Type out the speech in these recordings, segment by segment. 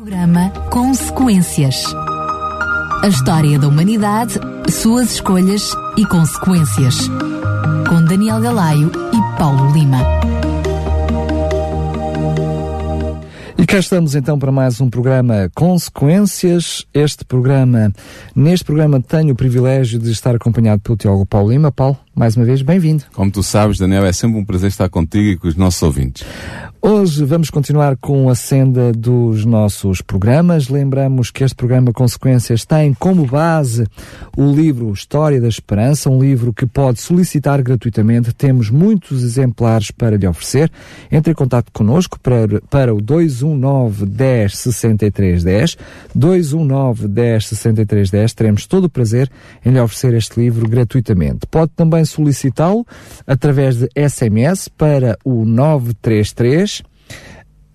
Programa Consequências. A história da humanidade, suas escolhas e consequências. Com Daniel Galaio e Paulo Lima. E cá estamos então para mais um programa Consequências. Este programa, neste programa tenho o privilégio de estar acompanhado pelo Tiago Paulo Lima. Paulo, mais uma vez, bem-vindo. Como tu sabes, Daniel, é sempre um prazer estar contigo e com os nossos ouvintes. Hoje vamos continuar com a senda dos nossos programas. Lembramos que este programa Consequências tem como base o livro História da Esperança, um livro que pode solicitar gratuitamente. Temos muitos exemplares para lhe oferecer. Entre em contato connosco para, para o 219 10 63 10. 219 10 63 10. Teremos todo o prazer em lhe oferecer este livro gratuitamente. Pode também solicitá-lo através de SMS para o 933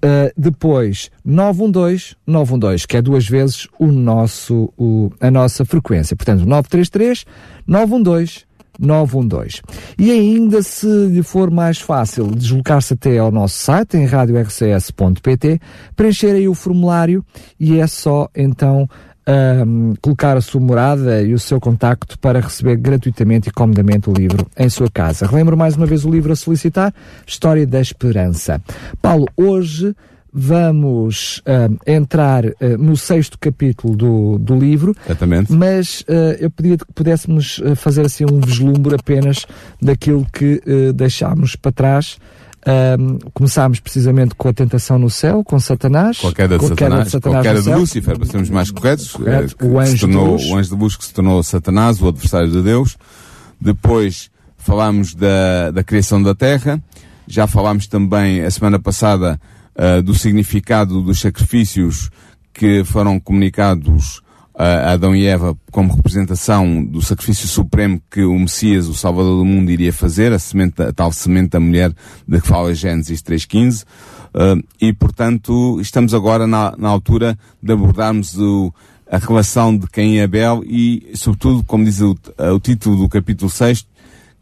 Uh, depois 912 912, que é duas vezes o nosso, o, a nossa frequência. Portanto, 933 912 912. E ainda, se lhe for mais fácil, deslocar-se até ao nosso site, em radiorcs.pt, preencher aí o formulário e é só então um, colocar a sua morada e o seu contacto para receber gratuitamente e comodamente o livro em sua casa. Relembro mais uma vez o livro a solicitar, História da Esperança. Paulo, hoje vamos uh, entrar uh, no sexto capítulo do, do livro, Exatamente. mas uh, eu pedia que pudéssemos fazer assim um vislumbre apenas daquilo que deixámos para trás um, começámos precisamente com a tentação no céu, com Satanás. Com a queda de Satanás, Satanás com a queda de. Lúcifer, para sermos mais corretos. Correto. eh, O que anjo se tornou, o anjo de luz que se tornou Satanás, o adversário de Deus. Depois falámos da, da criação da terra. Já falámos também, a semana passada, ah, do significado dos sacrifícios que foram comunicados Adão e Eva como representação do sacrifício supremo que o Messias, o Salvador do mundo, iria fazer, a, semente, a tal semente da mulher de que fala Gênesis 3.15. Uh, e, portanto, estamos agora na, na altura de abordarmos o, a relação de Caim e Abel e, sobretudo, como diz o, o título do capítulo 6,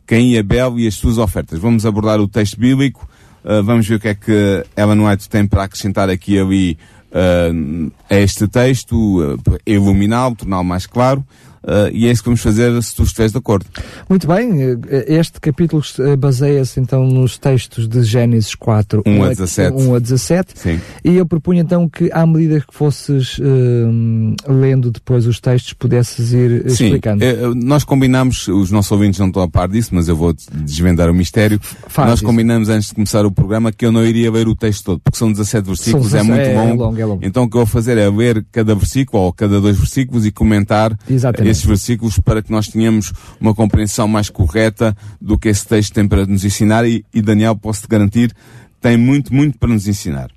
Caim e Abel e as suas ofertas. Vamos abordar o texto bíblico, uh, vamos ver o que é que Ellen White tem para acrescentar aqui e ali uh, este texto, uh, iluminá-lo, torná-lo mais claro, uh, e é isso que vamos fazer se tu estiveres de acordo. Muito bem, eh, este capítulo eh, baseia-se então nos textos de Gênesis 4, 1 a a- 17. 1 a 17. Sim. E eu propunho então que, à medida que fosses hum, lendo depois os textos, pudesses ir Sim, explicando. eh, nós combinamos, os nossos ouvintes não estão a par disso, mas eu vou desvendar o mistério. Faz nós isso. combinamos antes de começar o programa que eu não iria ler o texto todo, porque são 17 versículos, São é muito 17, é longo. longo, é longo. Então o que eu vou fazer é ler cada versículo ou cada dois versículos e comentar Exatamente. Esses versículos para que nós tenhamos uma compreensão mais correta do que esse texto tem para nos ensinar e, e Daniel, posso-te garantir, tem muito, muito para nos ensinar.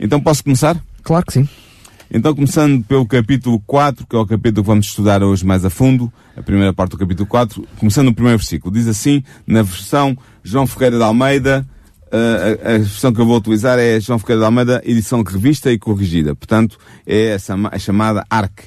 Então posso começar? Claro que sim. Então, começando pelo capítulo 4, que é o capítulo que vamos estudar hoje mais a fundo, a primeira parte do capítulo 4, começando no primeiro versículo. Diz assim, na versão João Ferreira de Almeida, eh, a, a versão que eu vou utilizar é João Ferreira de Almeida, edição revista e corrigida. Portanto, é ma- a chamada ARC,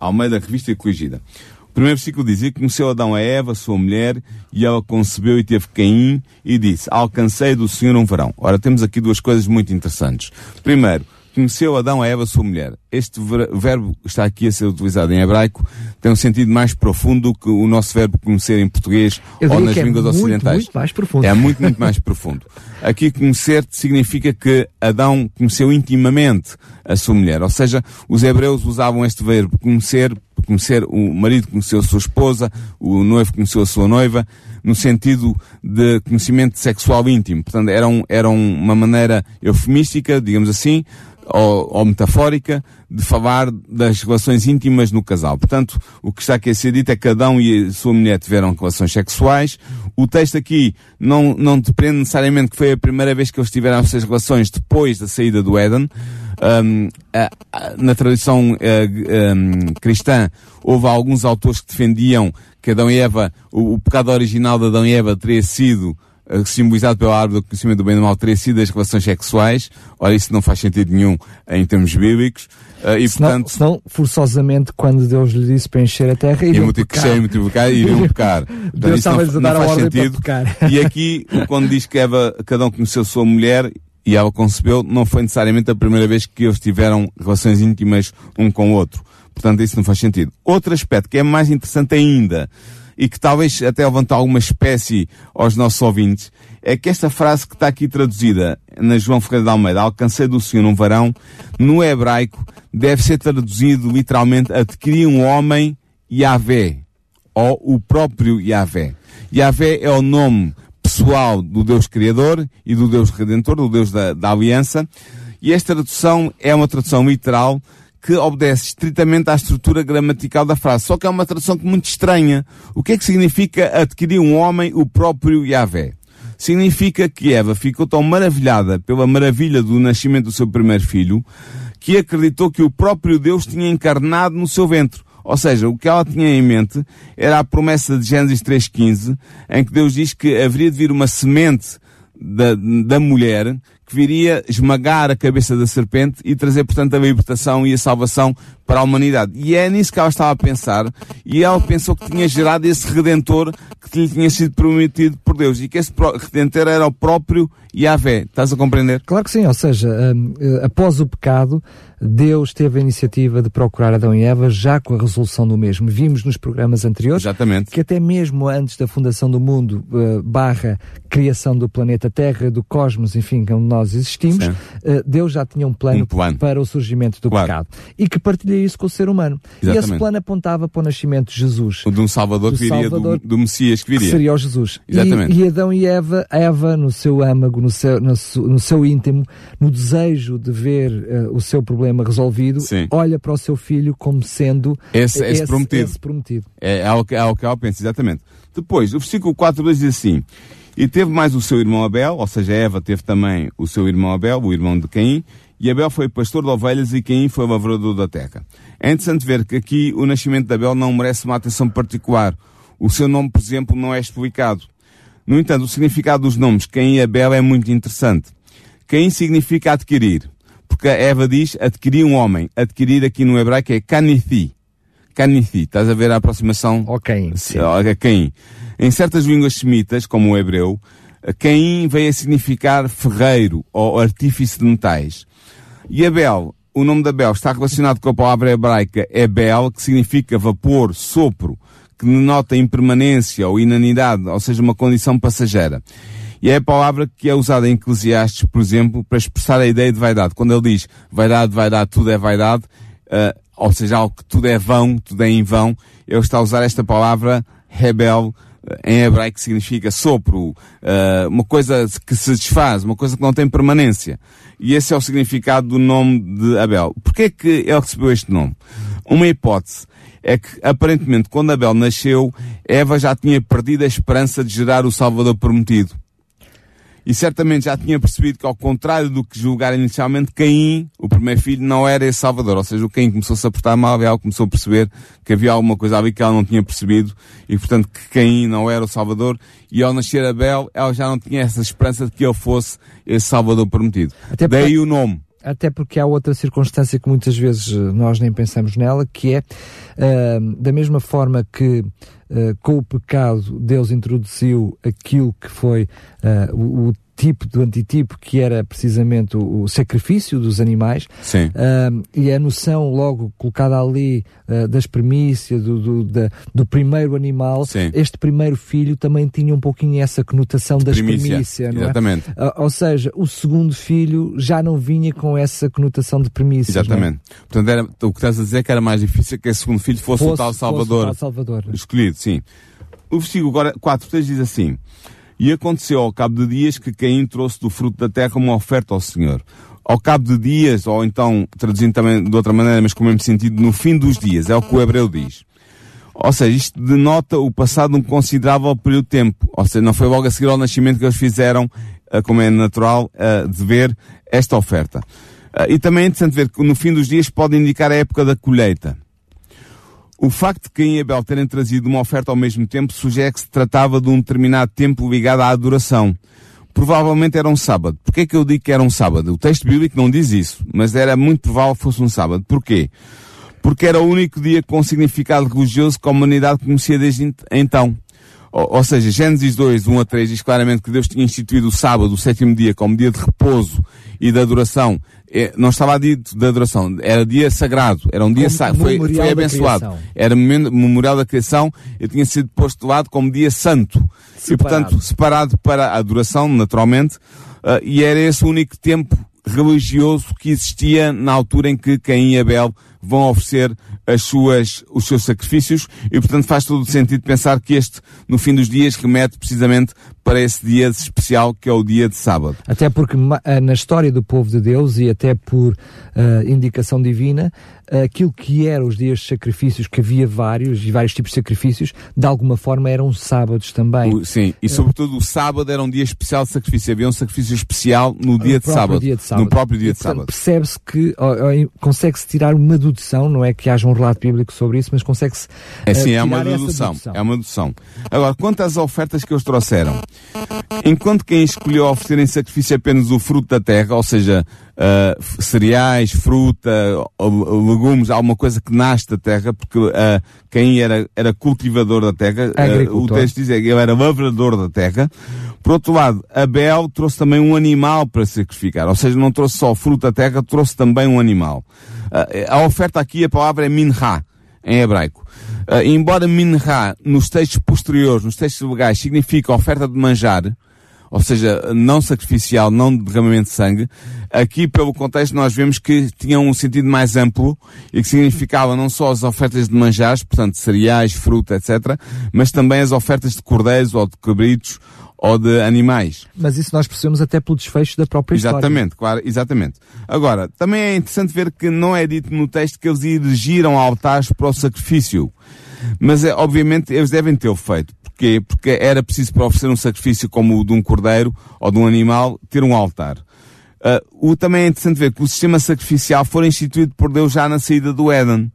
Almeida Revista e Corrigida. O primeiro versículo diz, e conheceu Adão a Eva, sua mulher, e ela concebeu e teve Caim, e disse, alcancei do Senhor um varão. Ora, temos aqui duas coisas muito interessantes. Primeiro, conheceu Adão a Eva, sua mulher. Este ver- verbo que está aqui a ser utilizado em hebraico tem um sentido mais profundo que o nosso verbo conhecer em português ou nas é línguas muito, ocidentais. muito mais profundo. É muito, muito mais profundo. Aqui conhecer significa que Adão conheceu intimamente a sua mulher. Ou seja, os hebreus usavam este verbo conhecer, conhecer o marido conheceu a sua esposa, o noivo conheceu a sua noiva, no sentido de conhecimento sexual íntimo. Portanto, era, um, era uma maneira eufemística, digamos assim, ou, ou metafórica, de falar das relações íntimas no casal. Portanto, o que está aqui a ser dito é que Adão e a sua mulher tiveram relações sexuais. O texto aqui não, não depende necessariamente que foi a primeira vez que eles tiveram essas relações depois da saída do Éden. Um, na tradição eh, um, cristã, houve alguns autores que defendiam que Adão e Eva, o, o pecado original de Adão e Eva teria sido simbolizado pela árvore do conhecimento do bem e do mal, teria sido as relações sexuais. Ora, isso não faz sentido nenhum em termos bíblicos. Eh, e, Senão, portanto, senão, forçosamente, quando Deus lhe disse para encher a terra, e iriam pecar. e iriam pecar. Portanto, Deus estava-lhes a dar a ordem para sentido. pecar. E aqui, quando diz que Eva, cada um conheceu a sua mulher, e ela concebeu, não foi necessariamente a primeira vez que eles tiveram relações íntimas um com o outro. Portanto, isso não faz sentido. Outro aspecto que é mais interessante ainda, e que talvez até levantar alguma espécie aos nossos ouvintes, é que esta frase que está aqui traduzida na João Ferreira de Almeida, alcancei do Senhor um varão, no hebraico deve ser traduzido literalmente adquirir um homem Yahvé, ou o próprio Yahvé. Yahvé é o nome pessoal do Deus Criador e do Deus Redentor, do Deus da, da Aliança, e esta tradução é uma tradução literal que obedece estritamente à estrutura gramatical da frase. Só que é uma tradução muito estranha. O que é que significa adquirir um homem o próprio Yahvé? Significa que Eva ficou tão maravilhada pela maravilha do nascimento do seu primeiro filho, que acreditou que o próprio Deus tinha encarnado no seu ventre. Ou seja, o que ela tinha em mente era a promessa de Gênesis 3.15, em que Deus diz que haveria de vir uma semente da, da mulher que viria esmagar a cabeça da serpente e trazer, portanto, a libertação e a salvação para a humanidade. E é nisso que ela estava a pensar, e ela pensou que tinha gerado esse Redentor que lhe tinha sido prometido por Deus, e que esse Redentor era o próprio Yahvé. Estás a compreender? Claro que sim, ou seja, um, eh, após o pecado, Deus teve a iniciativa de procurar Adão e Eva já com a resolução do mesmo. Vimos nos programas anteriores Exatamente. que até mesmo antes da fundação do mundo, uh, barra criação do planeta Terra, do cosmos, enfim, onde nós existimos, uh, Deus já tinha um plano, um plano, para o surgimento do claro. pecado. E que partilha isso com o ser humano. Exatamente. E esse plano apontava para o nascimento de Jesus. De um Salvador do que viria, Salvador, do, do, Messias que viria. Que seria o Jesus. Exatamente. E, e, Adão e Eva, Eva no seu âmago, no seu, no, no seu íntimo, no desejo de ver uh, o seu problema resolvido, Sim. olha para o seu filho como sendo esse, esse, esse prometido. Esse prometido. É, é, o que, é o que ela pensa, exatamente. Depois, o versículo 4 diz assim, e teve mais o seu irmão Abel, ou seja, Eva teve também o seu irmão Abel, o irmão de Caim, e Abel foi pastor de ovelhas e Caim foi lavrador da terra. É interessante ver que aqui o nascimento de Abel não merece uma atenção particular. O seu nome, por exemplo, não é explicado. No entanto, o significado dos nomes Caim e Abel é muito interessante. Caim significa adquirir, porque a Eva diz adquirir um homem. Adquirir aqui no hebraico é canithi. Canithi. Estás a ver a aproximação? Ok. Sim. Caim. Em certas línguas semitas, como o hebreu, Caim veio a significar ferreiro ou artífice de metais. E Abel, o nome de Abel está relacionado com a palavra hebraica Ebel, que significa vapor, sopro, que denota impermanência ou inanidade, ou seja, uma condição passageira. E é a palavra que é usada em Eclesiastes, por exemplo, para expressar a ideia de vaidade. Quando ele diz vaidade, vaidade, tudo é vaidade, uh, ou seja, algo que tudo é vão, tudo é em vão, ele está a usar esta palavra rebel, em hebraico significa sopro, uh, uma coisa que se desfaz, uma coisa que não tem permanência. E esse é o significado do nome de Abel. Porquê é que ele recebeu este nome? Uma hipótese é que, aparentemente, quando Abel nasceu, Eva já tinha perdido a esperança de gerar o Salvador prometido e certamente já tinha percebido que, ao contrário do que julgaram inicialmente, Caim, o primeiro filho, não era esse Salvador. Ou seja, o Caim começou-se a portar mal, ela começou a perceber que havia alguma coisa ali que ela não tinha percebido e, portanto, que Caim não era o Salvador. E ao nascer Abel, ela já não tinha essa esperança de que ele fosse esse Salvador prometido. Até Daí porque... o nome até porque há outra circunstância que muitas vezes eh, nós nem pensamos nela, que é uh, da mesma forma que uh, com o pecado Deus introduziu aquilo que foi uh, o, o tipo do antitipo que era precisamente o, o sacrifício dos animais. Uh, e a noção logo colocada ali uh, das premissas do, do, da, do primeiro animal Sim. este primeiro filho também tinha um pouquinho essa conotação das premissas é? exatamente uh, ou seja, o segundo filho já não vinha com essa conotação de premissas é? exatamente é? portanto era, o que estás a dizer é que era mais difícil que esse segundo filho fosse, fosse o tal Salvador, o tal Salvador escolhido, sim o versículo agora 4 diz assim e aconteceu ao cabo de dias que Caim trouxe do fruto da terra uma oferta ao Senhor. Ao cabo de dias, ou então, traduzindo também de outra maneira, mas com o mesmo sentido, no fim dos dias, é o que o hebreu diz. Ou seja, isto denota o passado de um considerável período de tempo. Ou seja, não foi logo a seguir ao nascimento que eles fizeram, eh, como é natural, eh, de ver esta oferta. Eh, e também é interessante ver que no fim dos dias pode indicar a época da colheita. O facto de Caim e Abel terem trazido uma oferta ao mesmo tempo sugere que se tratava de um determinado tempo ligado à adoração. Provavelmente era um sábado. Porquê é que eu digo que era um sábado? O texto bíblico não diz isso, mas era muito provável que fosse um sábado. Porquê? Porque era o único dia com significado religioso que a humanidade conhecia desde então. Ou, ou, seja, Gênesis 2, 1 a 3 diz claramente que Deus tinha instituído o sábado, o sétimo dia, como dia de repouso e de adoração. É, não estava dito de adoração, era dia sagrado, era um dia sagrado, foi, foi abençoado. Era memorial da criação e tinha sido posto de lado como dia santo. Separado. E portanto, separado para a adoração, naturalmente, uh, e era esse o único tempo religioso que existia na altura em que Caim e Abel vão oferecer as suas, os seus sacrifícios e, portanto, faz todo o sentido pensar que este, no fim dos dias, remete precisamente para esse dia especial que é o dia de sábado. Até porque eh, na história do povo de Deus e até por uh, indicação divina, aquilo que eram os dias de sacrifícios, que havia vários e vários tipos de sacrifícios, de alguma forma eram sábados também. O, sim, e sobretudo o sábado era um dia especial de sacrifício. Havia um sacrifício especial no dia, de sábado, dia de sábado, No próprio dia e, de sábado. Percebe-se que consegue-se tirar uma dedução, não é que haja um relato bíblico sobre isso, mas consegue-se. É sim, é uma dedução, dedução. É uma dedução. Agora, quanto às ofertas que eles trouxeram, enquanto quem escolheu oferecer em sacrifício apenas o fruto da terra, ou seja, uh, cereais, fruta, legumes, alguma coisa que nasce da terra, porque uh, quem era, era cultivador da terra, uh, o texto diz que ele era lavrador da terra. Por outro lado, Abel trouxe também um animal para sacrificar, ou seja, não trouxe só fruto da terra, trouxe também um animal. a oferta aqui, a palavra é minha, em hebraico. Uh, embora minha, nos textos posteriores, nos textos legais, significa oferta de manjar, ou seja, não sacrificial, não de derramamento de sangue. Aqui, pelo contexto, nós vemos que tinha um sentido mais amplo e que significava não só as ofertas de manjares, portanto, cereais, fruta, etc., mas também as ofertas de cordeiros ou de cabritos ou de animais. Mas isso nós percebemos até pelo desfecho da própria exatamente, história. Claro, exatamente. Agora, também é interessante ver que não é dito no texto que eles erigiram altares para o sacrifício. Mas, é, obviamente, eles devem ter feito. Porquê? Porque era preciso para oferecer um sacrifício como o de um cordeiro ou de um animal, ter um altar. Uh, o, também é interessante ver que o sistema sacrificial foi instituído por Deus já na saída do Éden.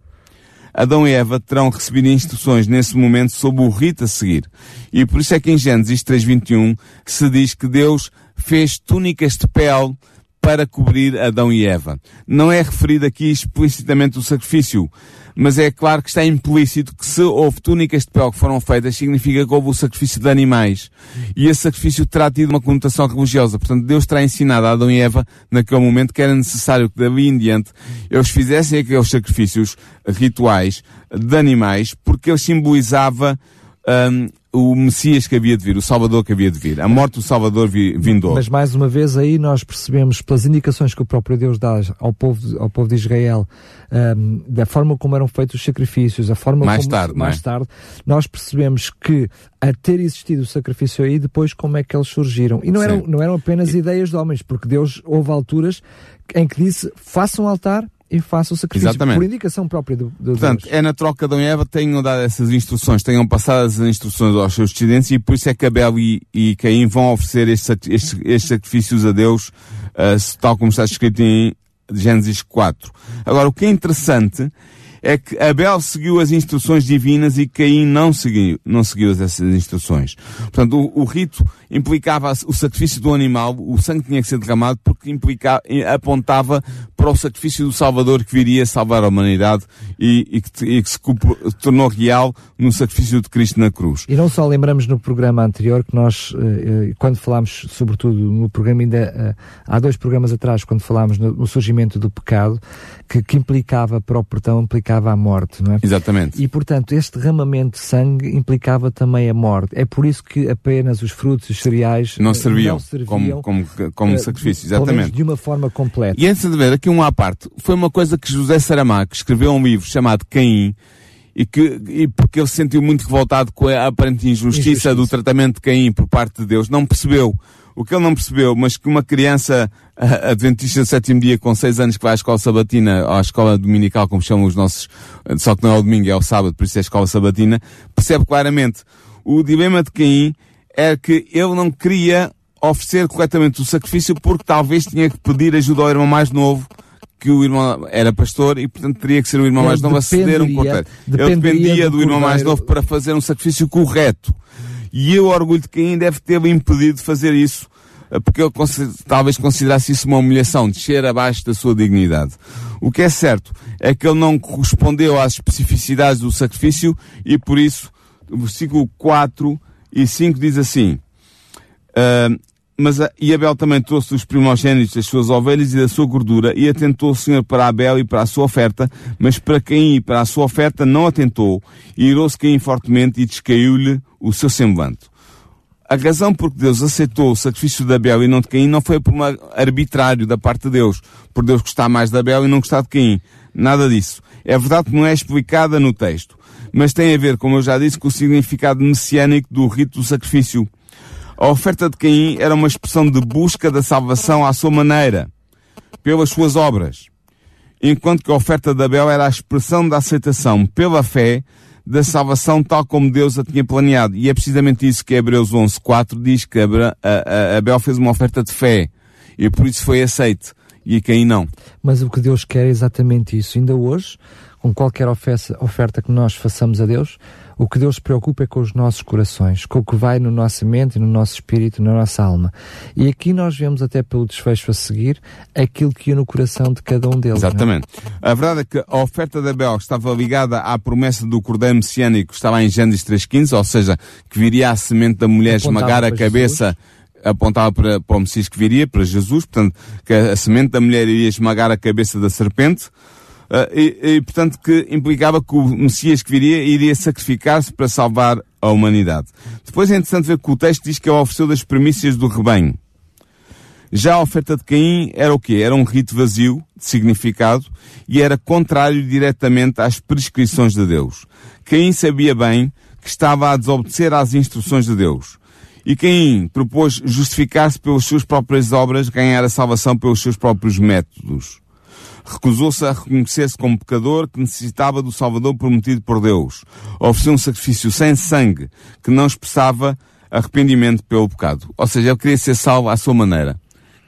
Adão e Eva terão recebido instruções nesse momento sobre o rito a seguir. E por isso é que em Gênesis 3.21 se diz que Deus fez túnicas de pele para cobrir Adão e Eva. Não é referido aqui explicitamente o sacrifício, mas é claro que está implícito que se houve túnicas de pele que foram feitas, significa que houve o sacrifício de animais. E esse sacrifício terá tido uma conotação religiosa. Portanto, Deus terá ensinado a Adão e Eva, naquele momento, que era necessário que dali em diante eles fizessem aqueles sacrifícios rituais de animais, porque ele simbolizava um, o Messias que havia de vir, o Salvador que havia de vir, a morte do Salvador vi, vindou. Mas mais uma vez aí nós percebemos pelas indicações que o próprio Deus dá ao povo, ao povo de Israel, um, da forma como eram feitos os sacrifícios, a forma mais como tarde, mais é? tarde, nós percebemos que a ter existido o sacrifício aí, depois como é que eles surgiram. E não eram, não eram apenas ideias de homens, porque Deus houve alturas em que disse, façam um altar, e faça o sacrifício Exatamente. por indicação própria do, do Portanto, Deus. é na troca de Adão e Eva tenham dado essas instruções, tenham passado as instruções aos seus descendentes e por isso é que Abel e, e Caim vão oferecer estes, estes, estes sacrifícios a Deus, uh, tal como está escrito em Gênesis 4. Agora, o que é interessante é que Abel seguiu as instruções divinas e Caim não seguiu, não seguiu essas instruções. Portanto, o, o rito implicava o sacrifício do animal, o sangue tinha que ser derramado porque implicava, apontava para o sacrifício do Salvador que viria salvar a humanidade e, e, que, e que, se tornou real no sacrifício de Cristo na cruz. E não só lembramos no programa anterior que nós, eh, eh, quando falámos, sobretudo no programa ainda, eh, há dois programas atrás, quando falámos no, surgimento do pecado, que, que implicava para o portão, implicava a morte, não é? Exatamente. E portanto, este derramamento de sangue implicava também a morte. É por isso que apenas os frutos os cereais não serviam, não serviam como, como, como uh, sacrifício, exatamente. de uma forma completa. E antes de ver, aqui um à parte, foi uma coisa que José Saramago escreveu um livro chamado Caim, e que e porque ele se sentiu muito revoltado com a aparente injustiça, injustiça, do tratamento de Caim por parte de Deus, não percebeu o que ele não percebeu, mas que uma criança adventista do sétimo dia com seis anos que vai à escola sabatina, ou à escola dominical, como chamam os nossos, só que não é o domingo, é o sábado, por isso é a escola sabatina, percebe claramente o dilema de Caim é que ele não queria oferecer corretamente o sacrifício porque talvez tinha que pedir ajuda ao irmão mais novo que o irmão era pastor e, portanto, teria que ser o irmão mais novo a ceder um cordeiro. Ele dependia do, do irmão mais novo para fazer um sacrifício correto. E o orgulho de quem deve ter impedido de fazer isso, eh, porque ele talvez considerasse isso uma humilhação, descer abaixo da sua dignidade. O que é certo é que ele não correspondeu às especificidades do sacrifício e, por isso, versículo 4 e 5 diz assim, uh, mas e Abel também trouxe os primogênitos das suas ovelhas e da sua gordura, e atentou o Senhor para Abel e para a sua oferta, mas para Caim e para a sua oferta não atentou, e irou-se Caim fortemente e descaiu-lhe o seu semblante. A razão por que Deus aceitou o sacrifício de Abel e não de Caim não foi por um arbitrário da parte de Deus, por Deus gostar mais de Abel e não gostar de Caim. Nada disso. É verdade que não é explicada no texto, mas tem a ver, como eu já disse, com o significado messiânico do rito do sacrifício. A oferta de Caim era uma expressão de busca da salvação à sua maneira, pelas suas obras, enquanto que a oferta de Abel era a expressão da aceitação pela fé da salvação tal como Deus a tinha planeado. E é precisamente isso que Hebreus 11.4 diz que Abel fez uma oferta de fé e por isso foi aceite e Caim não. Mas o que Deus quer é exatamente isso. Ainda hoje, com qualquer oferta, oferta que nós façamos a Deus, o que Deus se preocupa é com os nossos corações, com o que vai no nossa mente, no nosso espírito, na nossa alma. E aqui nós vemos até pelo desfecho a seguir aquilo que ia no coração de cada um deles. É? Exatamente. A verdade é que a oferta de Abel estava ligada à promessa do cordeiro messiânico que estava em Gênesis 3.15, ou seja, que viria a semente da mulher Apontava esmagar a cabeça Jesus apontava para, para o Messias que viria, para Jesus, portanto, que a semente da mulher iria esmagar a cabeça da serpente, e, e, portanto, que implicava que o Messias que viria iria sacrificar-se para salvar a humanidade. Depois é interessante ver que o texto diz que ele ofereceu das primícias do rebanho. Já a oferta de Caim era o quê? Era um rito vazio, de significado, e era contrário diretamente às prescrições de Deus. Caim sabia bem que estava a desobedecer às instruções de Deus. E Caim propôs justificar-se pelas suas próprias obras, ganhar a salvação pelos seus próprios métodos recusou-se a reconhecer-se como pecador que necessitava do Salvador prometido por Deus. Ofereceu um sacrifício sem sangue que não expressava arrependimento pelo pecado. Ou seja, ele queria ser salvo à sua maneira.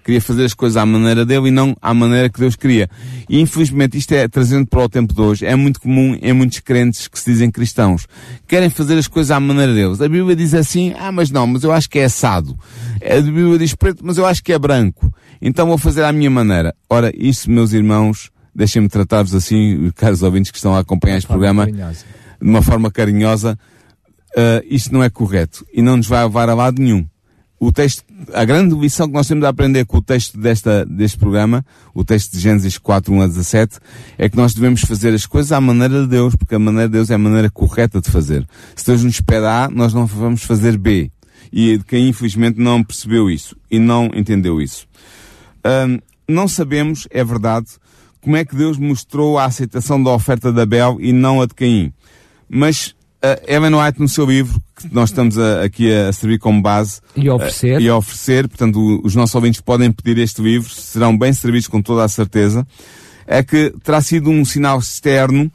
Queria fazer as coisas à maneira dele e não à maneira que Deus queria. E infelizmente isto é, trazendo para o tempo de hoje, é muito comum em muitos crentes que se dizem cristãos. Querem fazer as coisas à maneira deles. A Bíblia diz assim, ah, mas não, mas eu acho que é assado. A Bíblia diz preto, mas eu acho que é branco. Então vou fazer à minha maneira. Ora, isso, meus irmãos, deixem-me tratar-vos assim, caros ouvintes que estão a acompanhar este programa, carinhosa. de uma forma carinhosa, uh, isto não é correto e não nos vai levar a lado nenhum. O texto, a grande lição que nós temos de aprender com o texto desta, deste programa, o texto de Gênesis 4, 1 a 17, é que nós devemos fazer as coisas à maneira de Deus, porque a maneira de Deus é a maneira correta de fazer. Se Deus nos pede A, nós não vamos fazer B. E quem infelizmente não percebeu isso e não entendeu isso não sabemos, é verdade, como é que Deus mostrou a aceitação da oferta de Abel e não a de Caim. Mas Ellen White, no seu livro, que nós estamos a, aqui a servir como base e oferecer, uh, e oferecer. Portanto, os nossos ouvintes podem pedir este livro, serão bem servidos com toda a certeza, é que terá sido um sinal externo,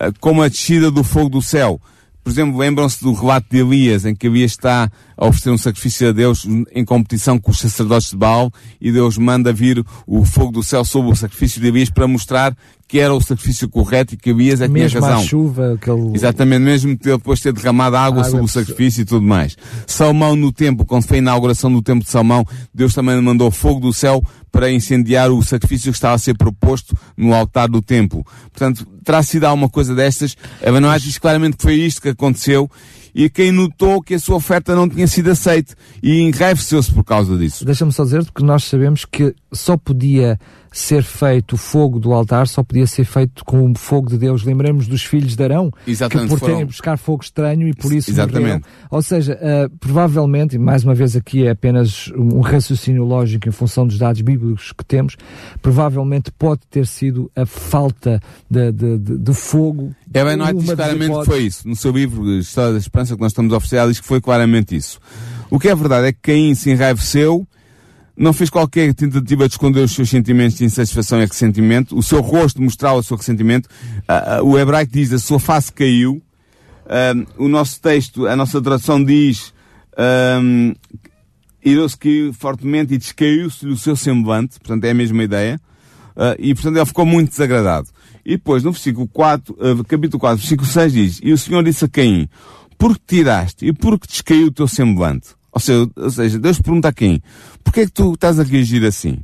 uh, como a descida do fogo do céu. Por exemplo, lembram-se do relato de Elias, em que Elias está a oferecer um sacrifício a Deus em competição com os sacerdotes de Baal e Deus manda vir o fogo do céu sobre o sacrifício de Elias para mostrar que era o sacrifício correto e que Elias é que tinha razão. Chuva, aquele... Exatamente, mesmo depois de ter derramado água, água sobre o sacrifício e tudo mais. Salmão no templo, quando foi a inauguração do templo de Salmão, Deus também mandou fogo do céu para incendiar o sacrifício que estava a ser proposto no altar do templo. Portanto, terá sido alguma coisa destas. A Manoel diz claramente que foi isto que aconteceu e quem notou que a sua oferta não tinha sido aceita e enraiveceu-se por causa disso. Deixa-me só dizer que nós sabemos que só podia ser feito o fogo do altar só podia ser feito com o fogo de Deus. Lembremos dos filhos de Arão, Exatamente, que por terem foram... buscar fogo estranho e por isso Exatamente. Morreram. Ou seja, uh, provavelmente, e mais uma vez aqui é apenas um raciocínio lógico em função dos dados bíblicos que temos, provavelmente pode ter sido a falta de, de, de, de fogo. É bem, não é claramente que foi isso. No seu livro História da Esperança que nós estamos a oferecer, diz que foi claramente isso. O que é verdade é que Caim se enraiveceu não fez qualquer tentativa de esconder os seus sentimentos de insatisfação e ressentimento. O seu rosto mostrava o seu ressentimento. Uh, uh, o hebraico diz, a sua face caiu. O nosso texto, a nossa tradução diz, um, irou-se caiu fortemente e descaiu-se-lhe o seu semblante. Portanto, é a mesma ideia. Uh, e, portanto, ele ficou muito desagradado. E depois, no versículo 4, uh, capítulo 4, versículo 6 diz, E o Senhor disse a Caim, Por que tiraste e por que descaiu o teu semblante? Ou seja, ou seja Deus pergunta a quem? Porquê é que tu estás a reagir assim?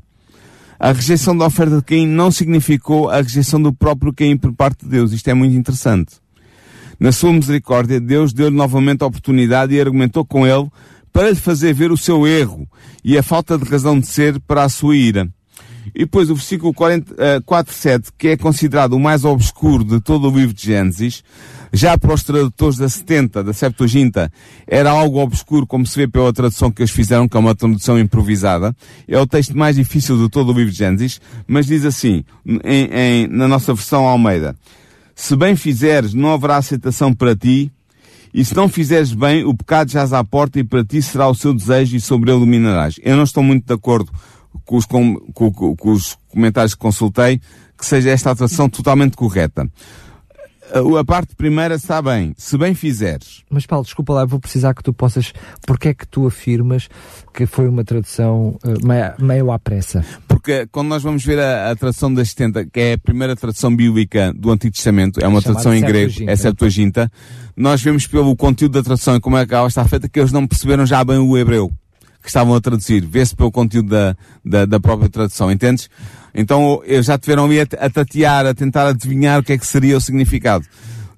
A rejeição da oferta de Caim não significou a rejeição do próprio Caim por parte de Deus. Isto é muito interessante. Na sua misericórdia, Deus deu-lhe novamente a oportunidade e argumentou com ele para lhe fazer ver o seu erro e a falta de razão de ser para a sua ira. E depois o versículo 40, uh, 4, 7, que é considerado o mais obscuro de todo o livro de Gênesis, já para os tradutores da 70, da Septuaginta, era algo obscuro, como se vê pela tradução que eles fizeram, que é uma tradução improvisada. É o texto mais difícil de todo o livro de Gênesis, mas diz assim, em, em, na nossa versão Almeida, se bem fizeres, não haverá aceitação para ti, e se não fizeres bem, o pecado jaz à porta e para ti será o seu desejo e sobre ele dominarás. Eu não estou muito de acordo com os, com, com, com os comentários que consultei, que seja esta tradução totalmente correta a parte primeira está bem, se bem fizeres. Mas Paulo, desculpa lá, vou precisar que tu possas, porque é que tu afirmas que foi uma tradução uh, meio, meio à pressa? Porque quando nós vamos ver a, a tradução das 70, que é a primeira tradução bíblica do Antigo Testamento, é uma tradução em grego, é Septuaginta, nós vemos pelo conteúdo da tradução e como é que ela está feita, que eles não perceberam já bem o hebreu que estavam a traduzir. Vê-se pelo conteúdo da, da, da própria tradução, entendes? Então, eles já tiveram ali a, a tatear, a tentar adivinhar o que é que seria o significado.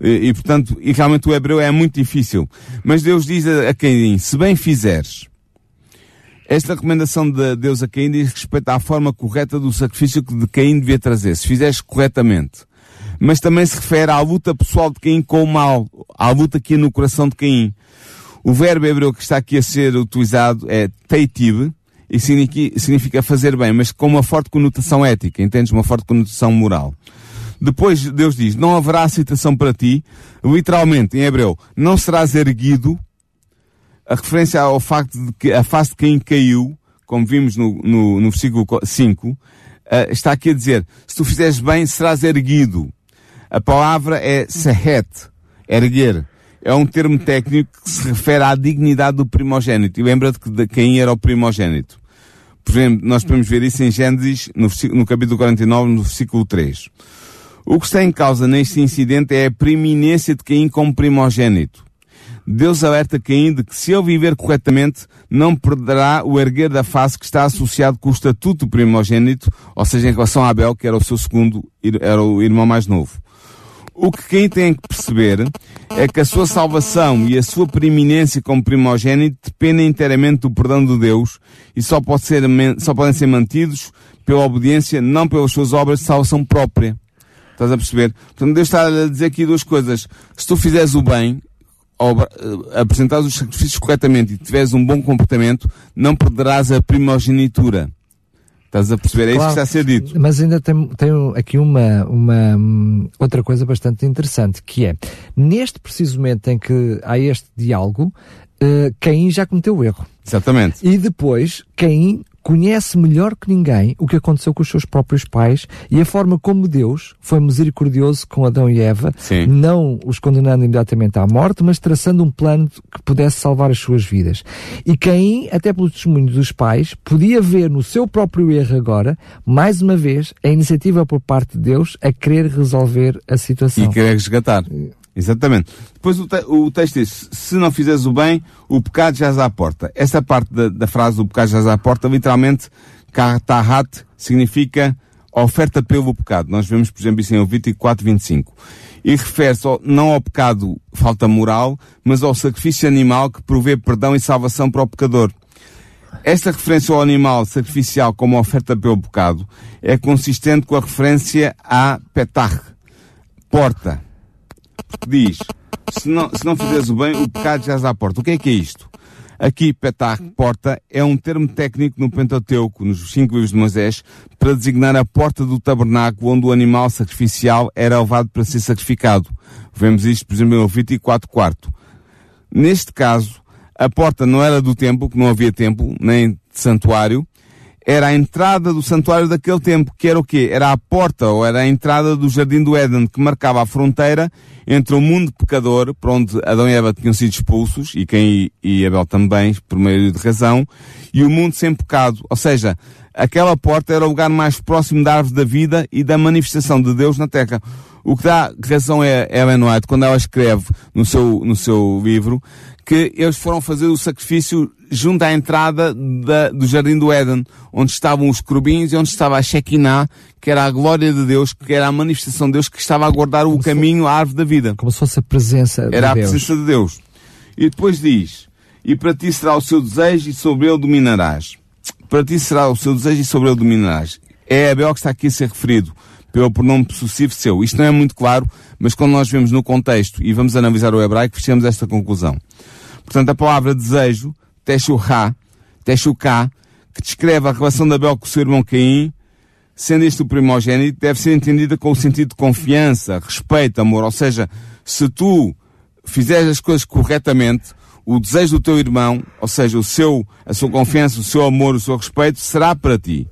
E, e, portanto, e realmente o hebreu é muito difícil. Mas Deus diz a, a Caim, se bem fizeres, esta recomendação de Deus a Caim diz respeito à forma correta do sacrifício que de Caim devia trazer, se fizeres corretamente. Mas também se refere à luta pessoal de Caim com o mal, à luta aqui no coração de Caim. O verbo hebreu que está aqui a ser utilizado é teitib, e significa, fazer bem, mas com uma forte conotação ética, entendes? Uma forte conotação moral. Depois Deus diz, não haverá aceitação para ti, literalmente, em hebreu, não serás erguido, a referência ao facto de que a face de quem caiu, como vimos no, no, no versículo 5, uh, eh, está aqui a dizer, se tu fizeres bem, serás erguido. A palavra é sehet, erguer. É um termo técnico que se refere à dignidade do primogênito. E lembra-te que quem era o primogênito. Por exemplo, nós podemos ver isso em Gênesis, no, no capítulo 49, no versículo 3. O que está em causa neste incidente é a preeminência de Caim como primogênito. Deus alerta Caim de que se ele viver corretamente, não perderá o erguer da face que está associado com o estatuto primogênito, ou seja, em relação a Abel, que era o seu segundo, era o irmão mais novo. O que quem tem que perceber é que a sua salvação e a sua preeminência como primogênito dependem inteiramente do perdão de Deus e só, pode ser, só podem ser mantidos pela obediência, não pelas suas obras de salvação própria. Estás a perceber? Portanto, Deus está a dizer aqui duas coisas. Se tu fizeres o bem, eh, apresentares os sacrifícios corretamente e tiveres um bom comportamento, não perderás a primogenitura. Estás a perceber? É claro, isso que está a ser dito. Mas ainda tem, tem aqui uma, uma hum, outra coisa bastante interessante, que é, neste preciso momento em que há este diálogo, uh, Caim já cometeu o erro. Exatamente. E depois, Caim conhece melhor que ninguém o que aconteceu com os seus próprios pais e a forma como Deus foi misericordioso com Adão e Eva, Sim. não os condenando imediatamente à morte, mas traçando um plano que pudesse salvar as suas vidas. E Caim, até pelo testemunho dos pais, podia ver no seu próprio erro agora, mais uma vez, a iniciativa por parte de Deus a querer resolver a situação. E querer resgatar. Exatamente. Depois o, te o, texto diz, se não fizeres o bem, o pecado jaz à porta. Essa parte da, da frase, o pecado jaz à porta, literalmente, katahat, significa oferta pelo pecado. Nós vemos, por exemplo, isso em Levítico 4, 25. E refere-se não ao pecado falta moral, mas ao sacrifício animal que provê perdão e salvação para o pecador. Esta referência ao animal sacrificial como oferta pelo pecado é consistente com a referência à petach, porta diz, se não, se não fizeres o bem, o pecado já à porta. O que é que é isto? Aqui, petar, porta, é um termo técnico no Pentateuco, nos cinco livros de Moisés, para designar a porta do tabernáculo onde o animal sacrificial era levado para ser sacrificado. Vemos isto, por exemplo, em Levítico 4 quarto. Neste caso, a porta não era do templo, que não havia templo, nem de santuário, era a entrada do santuário daquele tempo, que era o quê? Era a porta, ou era a entrada do Jardim do Éden, que marcava a fronteira entre o mundo pecador, por onde Adão e Eva tinham sido expulsos, e quem e Abel também, por meio de razão, e o mundo sem pecado. Ou seja, aquela porta era o lugar mais próximo da árvore da vida e da manifestação de Deus na terra. O que dá razão é Ellen White quando ela escreve no seu, no seu livro que eles foram fazer o sacrifício junto à entrada da, do Jardim do Éden, onde estavam os querubins e onde estava a Shekinah, que era a glória de Deus, que era a manifestação de Deus que estava a guardar o caminho, a árvore da vida. Como se fosse a presença Era de a Deus. presença de Deus. E depois diz, e para ti será o seu desejo e sobre ele dominarás. Para ti será o seu desejo e sobre ele dominarás. É Abel que está aqui a ser referido pelo pronome possessivo seu. Isto não é muito claro, mas quando nós vemos no contexto e vamos analisar o hebraico, fechamos esta conclusão. Portanto, a palavra desejo, teshuha, teshuká, que descreve a relação de Abel com o seu irmão Caim, sendo este o primogênito, deve ser entendida com o sentido de confiança, respeito, amor. Ou seja, se tu fizeres as coisas corretamente, o desejo do teu irmão, ou seja, o seu, a sua confiança, o seu amor, o seu respeito, será para ti.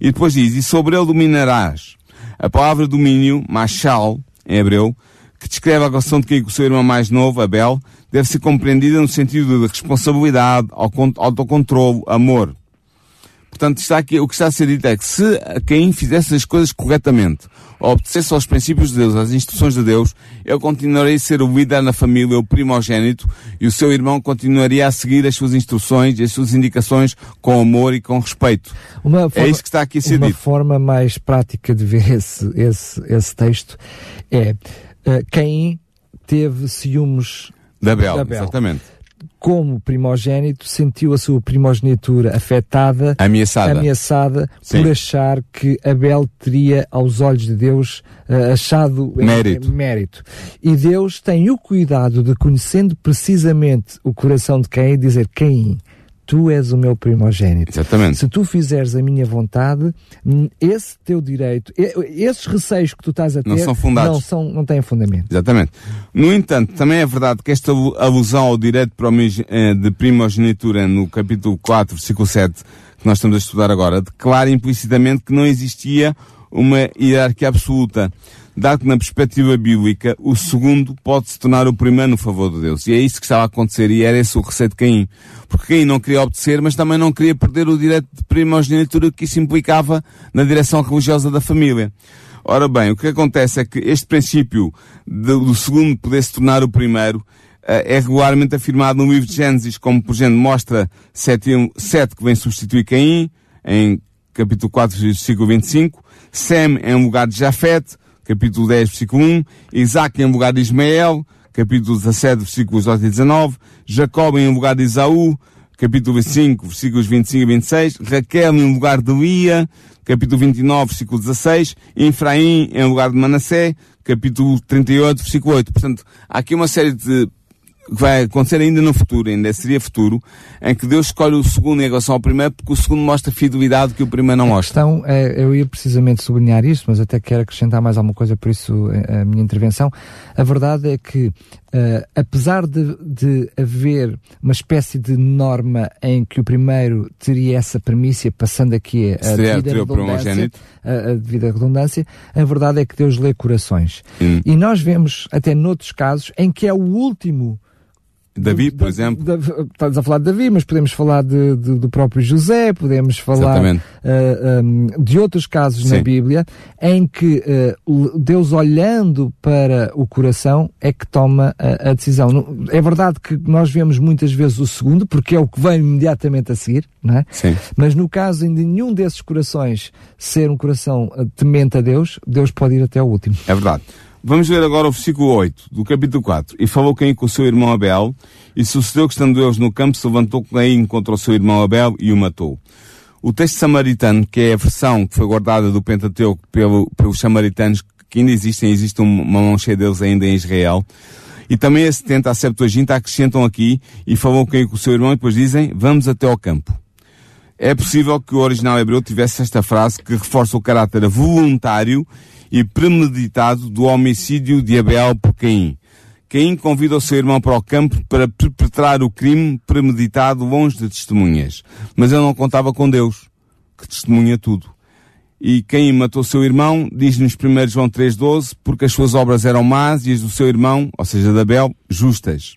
E depois diz, e sobre ele dominarás. A palavra domínio, machal, em hebreu, que descreve a relação de Caim com o seu irmão mais novo, Abel, deve ser compreendida no sentido de responsabilidade, autocontrole, amor. Portanto, está aqui, o que está a ser dito é que se Caim fizesse as coisas corretamente, obedecesse aos princípios de Deus, às instruções de Deus, ele continuaria a ser o líder na família, o primogênito, e o seu irmão continuaria a seguir as suas instruções e as suas indicações com amor e com respeito. Uma é isso que está aqui a ser uma dito. forma mais prática de ver esse, esse, esse texto é uh, Caim teve ciúmes Da Abel, de Abel. exatamente. Como primogênito, sentiu a sua primogenitura afetada, Ameaçada. ameaçada Sim. por achar que Abel teria, aos olhos de Deus, uh, achado eh, Mérito. mérito. E Deus tem o cuidado de, conhecendo precisamente o coração de Caim, dizer: Caim, tu és o meu primogênito. Exatamente. Se tu fizeres a minha vontade, esse teu direito, esses receios que tu estás a ter, Não são fundados. não, são, não têm fundamento. Exatamente. No entanto, também é verdade que esta alu- alusão ao direito eh, de primogenitura no capítulo 4, versículo 7, que nós estamos a estudar agora, declara implicitamente que não existia uma hierarquia absoluta, dado que na perspectiva bíblica o segundo pode se tornar o primeiro no favor de Deus. E é isso que estava a acontecer e era esse o receio de Caim. Porque Caim não queria obedecer, mas também não queria perder o direito de primogenitura que isso implicava na direção religiosa da família. Ora bem, o que acontece é que este princípio do segundo poder se tornar o primeiro eh, é regularmente afirmado no livro de Gênesis, como por exemplo mostra Sete, Sete que vem substituir Caim, em capítulo 4, versículo 25, Sem em lugar de Jafete, capítulo 10, versículo 1, Isaac em lugar de Ismael, capítulo 17, versículos 18 e 19, Jacob em lugar de Isaú, capítulo 5, versículos 25 e 26, Raquel em lugar de Lia, capítulo 29, versículo 16, e Efraim em lugar de Manassé, capítulo 38, versículo 8. Portanto, há aqui uma série de que vai acontecer ainda no futuro, ainda seria futuro, em que Deus escolhe o segundo em relação ao primeiro, porque o segundo mostra fidelidade que o primeiro não A mostra. questão, é, eu ia precisamente sublinhar isto, mas até quero acrescentar mais alguma coisa, por isso eh, a minha intervenção. A verdade é que, eh, apesar de, de haver uma espécie de norma em que o primeiro teria essa premissa, passando aqui a, Seria- devida redundância, a, a devida redundância, a verdade é que Deus lê corações. Hum. E nós vemos, até noutros casos, em que é o último Davi, por da- exemplo, da- estás a falar de Davi, mas podemos falar de- de- do próprio José, podemos falar ah, um, de outros casos na Sim. Bíblia em que l- Deus olhando para o coração é que toma a, a decisão. É verdade que nós vemos muitas vezes o segundo, porque é o que vem imediatamente a seguir, não é? sim. Mas no caso de nenhum desses corações ser um coração ah, temente a Deus, Deus pode ir até o último. É verdade. Vamos ver agora o versículo 8 do capítulo 4. E falou Caim com o seu irmão Abel, e sucedeu que estando eles no campo, se levantou Caim contra o seu irmão Abel e o matou. O texto samaritano, que é a versão que foi guardada do Pentateuco pelo, pelos samaritanos, que ainda existem, existe um- uma mão cheia deles ainda em Israel, e também a 70, a Septuaginta, acrescentam aqui, e falou Caim com o seu irmão, e depois dizem, vamos até ao campo. É possível que o original hebreu tivesse esta frase que reforça o caráter voluntário e premeditado do homicídio de Abel por Caim. Caim convida o seu irmão para o campo para perpetrar o crime premeditado longe de testemunhas. Mas ele não contava com Deus, que testemunha tudo. E Caim matou seu irmão, diz-nos 1 João 3,12, porque as suas obras eram más e as do seu irmão, ou seja, de Abel, justas.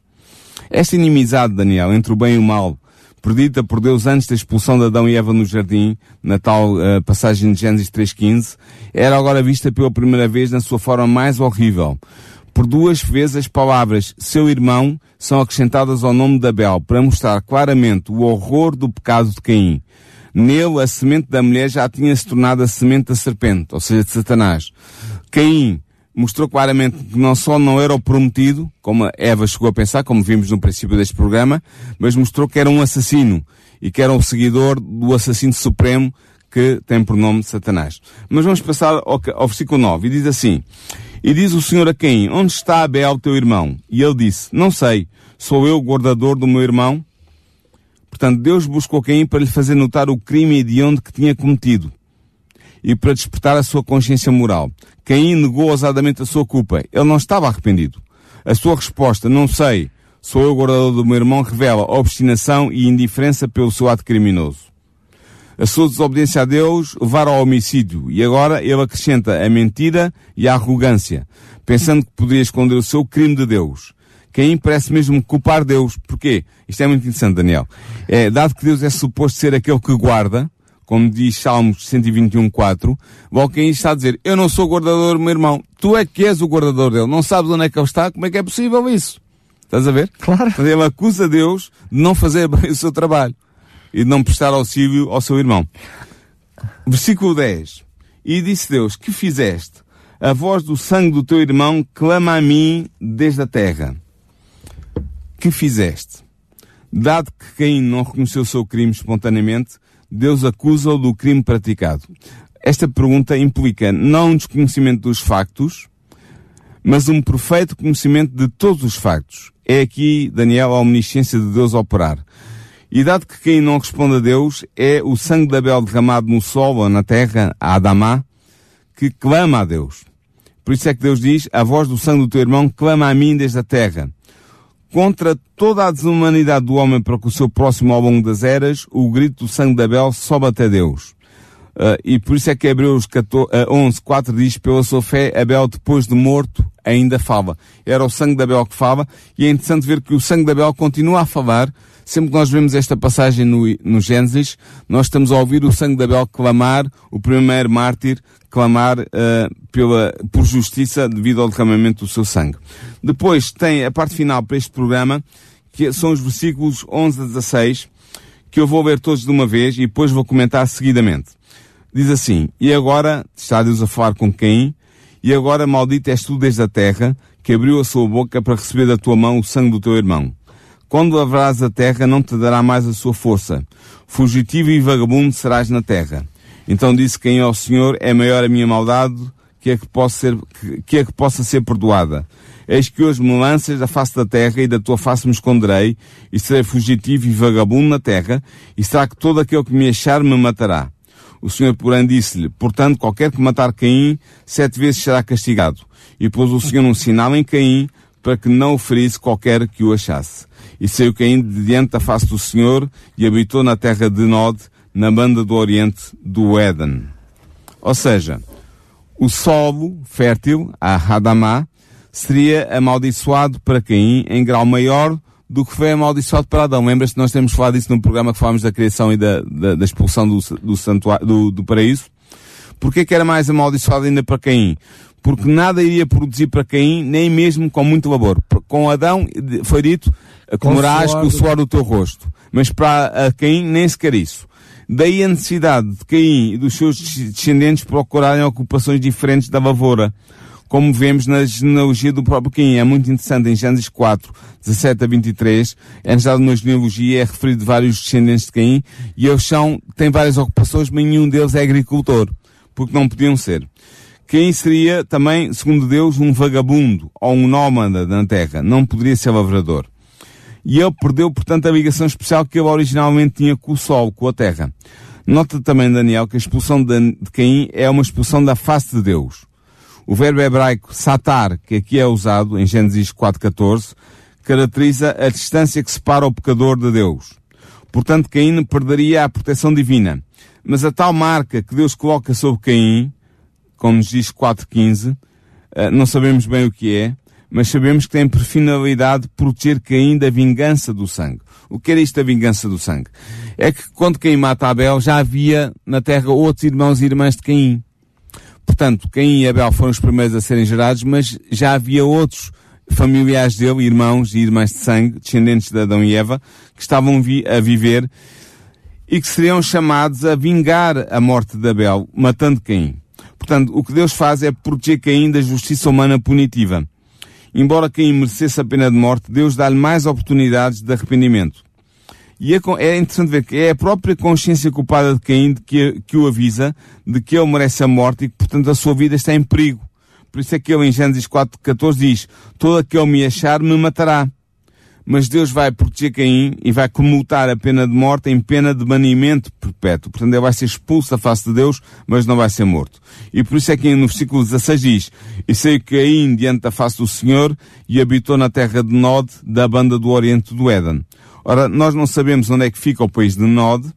Esta inimizade, Daniel, entre o bem e o mal, predita por Deus antes da expulsão de Adão e Eva no jardim, na tal uh, passagem de Gênesis 3.15, era agora vista pela primeira vez na sua forma mais horrível. Por duas vezes as palavras seu irmão são acrescentadas ao nome de Abel para mostrar claramente o horror do pecado de Caim. Nele, a semente da mulher já tinha se tornado a semente da serpente, ou seja, de Satanás. Caim mostrou claramente que não só não era o prometido, como a Eva chegou a pensar, como vimos no princípio deste programa, mas mostrou que era um assassino e que era um seguidor do assassino supremo que tem por nome Satanás. Mas vamos passar ao, ao versículo 9 e diz assim, e diz o Senhor a Caim, onde está Abel, teu irmão? E ele disse, não sei, sou eu o guardador do meu irmão? Portanto, Deus buscou Caim para lhe fazer notar o crime hediondo que tinha cometido e para despertar a sua consciência moral. Caim negou ousadamente a sua culpa. Ele não estava arrependido. A sua resposta, não sei, sou eu guardador do meu irmão, revela obstinação e indiferença pelo seu ato criminoso. A sua desobediência a Deus levaram ao homicídio e agora ele acrescenta a mentira e a arrogância, pensando que poderia esconder o seu crime de Deus. Caim parece mesmo culpar Deus. Porquê? Isto é muito interessante, Daniel. É, dado que Deus é suposto ser aquele que guarda, como diz Salmos 121.4, Caim está a dizer, eu não sou o guardador do meu irmão, tu é que és o guardador dele, não sabes onde é que ele está, como é que é possível isso? Estás a ver? Claro. Ele acusa Deus de não fazer bem o seu trabalho e de não prestar auxílio ao seu irmão. Versículo 10. E disse Deus, que fizeste? A voz do sangue do teu irmão clama a mim desde a terra. Que fizeste? Dado que Caim não reconheceu o seu crime espontaneamente, Deus acusa-o do crime praticado. Esta pergunta implica não um desconhecimento dos factos, mas um perfeito conhecimento de todos os factos. É aqui, Daniel, a omnisciência de Deus operar. E dado que quem não responde a Deus é o sangue de Abel derramado no sol ou na terra, a Adamá, que clama a Deus. Por isso é que Deus diz, a voz do sangue do teu irmão clama a mim desde a terra. Contra toda a desumanidade do homem para com o seu próximo ao longo das eras, o grito do sangue de Abel sobe até Deus. Uh, e por isso é que Hebreus 14, uh, 11, 4 diz, pela sua fé, Abel depois de morto ainda fala. Era o sangue de Abel que fala, e é interessante ver que o sangue de Abel continua a falar, Sempre que nós vemos esta passagem no, no Gênesis, nós estamos a ouvir o sangue de Abel clamar, o primeiro mártir clamar uh, pela, por justiça devido ao derramamento do seu sangue. Depois tem a parte final para este programa, que são os versículos 11 a 16, que eu vou ler todos de uma vez e depois vou comentar seguidamente. Diz assim, e agora, está Deus a falar com Caim, e agora maldito és tu desde a terra, que abriu a sua boca para receber da tua mão o sangue do teu irmão. Quando lavrares a terra, não te dará mais a sua força. Fugitivo e vagabundo serás na terra. Então disse quem ao Senhor é maior a minha maldade que a que, possa ser, que, a que possa ser perdoada. Eis que hoje me lanças da face da terra e da tua face me esconderei e serei fugitivo e vagabundo na terra e será que todo aquele que me achar me matará. O Senhor, porém, disse-lhe, portanto, qualquer que matar Caim, sete vezes será castigado. E pôs o Senhor um sinal em Caim para que não o ferisse qualquer que o achasse. E saiu Caim de diante da face do Senhor e habitou na terra de Nod, na banda do oriente do Éden. Ou seja, o solo fértil, a Hadamá, seria amaldiçoado para Caim em grau maior do que foi amaldiçoado para Adão. Lembras-te nós temos falado disso no programa que falámos da criação e da, da, da expulsão do, do, santuário, do, do paraíso? Porquê que era mais amaldiçoado ainda para Caim? Porque nada iria produzir para Caim, nem mesmo com muito labor. Com Adão foi dito, comerás com o suor do teu rosto. Mas para Caim nem sequer isso. Daí a necessidade de Caim e dos seus descendentes procurarem ocupações diferentes da lavoura. Como vemos na genealogia do próprio Caim. É muito interessante em Gênesis 4, 17 a 23. É necessário na genealogia, é referido vários descendentes de Caim. E eles são, têm várias ocupações, mas nenhum deles é agricultor. Porque não podiam ser. Caim seria também, segundo Deus, um vagabundo ou um nómada na terra. Não poderia ser lavrador. E ele perdeu, portanto, a ligação especial que ele originalmente tinha com o sol, com a terra. Nota também, Daniel, que a expulsão de Caim é uma expulsão da face de Deus. O verbo hebraico satar, que aqui é usado em Gênesis 4.14, caracteriza a distância que separa o pecador de Deus. Portanto, Caim perderia a proteção divina. Mas a tal marca que Deus coloca sobre Caim, como nos diz 4.15, eh, não sabemos bem o que é, mas sabemos que tem por finalidade proteger Caim da vingança do sangue. O que era isto da vingança do sangue? É que quando Caim mata Abel, já havia na terra outros irmãos e irmãs de Caim. Portanto, Caim e Abel foram os primeiros a serem gerados, mas já havia outros familiares dele, irmãos e irmãs de sangue, descendentes de Adão e Eva, que estavam vi a viver e que seriam chamados a vingar a morte de Abel, matando Caim. Portanto, o que Deus faz é proteger Caim da justiça humana punitiva. Embora Caim merecesse a pena de morte, Deus dá-lhe mais oportunidades de arrependimento. E é, é interessante ver que é a própria consciência culpada de Caim que, que o avisa de que ele merece a morte e que, portanto, a sua vida está em perigo. Por isso é que ele em Gênesis 4.14 diz, todo aquele me achar me matará mas Deus vai proteger Caim e vai comutar a pena de morte em pena de banimento perpétuo. Portanto, ele vai ser expulso da face de Deus, mas não vai ser morto. E por isso é que no versículo 16 diz, E saiu Caim diante da face do Senhor e habitou na terra de Nod, da banda do oriente do Éden. Ora, nós não sabemos onde é que fica o país de Nod,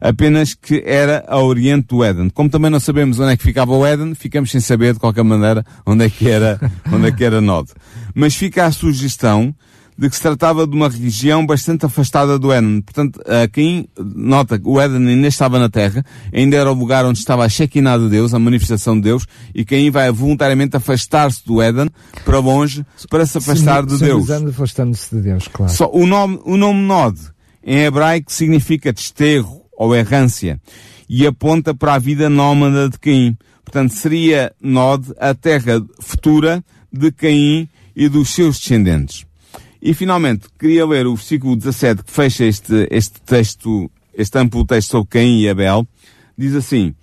apenas que era a oriente do Éden. Como também não sabemos onde é que ficava o Éden, ficamos sem saber de qualquer maneira onde é que era, onde é que era Nod. Mas fica a sugestão de que se tratava de uma região bastante afastada do Éden. Portanto, quem nota que o Éden ainda estava na Terra, ainda era o lugar onde estava a Shekinah de Deus, a manifestação de Deus, e quem vai voluntariamente afastar-se do Éden para longe para se afastar de Deus. afastando-se de Deus, claro. Só o nome, o nome Nod, em hebraico, significa desterro ou errância e aponta para a vida nómada de Caim. Portanto, seria Nod a terra futura de Caim e dos seus descendentes. E finalmente, queria ler o versículo 17 que fecha este, este texto, este amplo texto sobre Caim e Abel. Diz assim,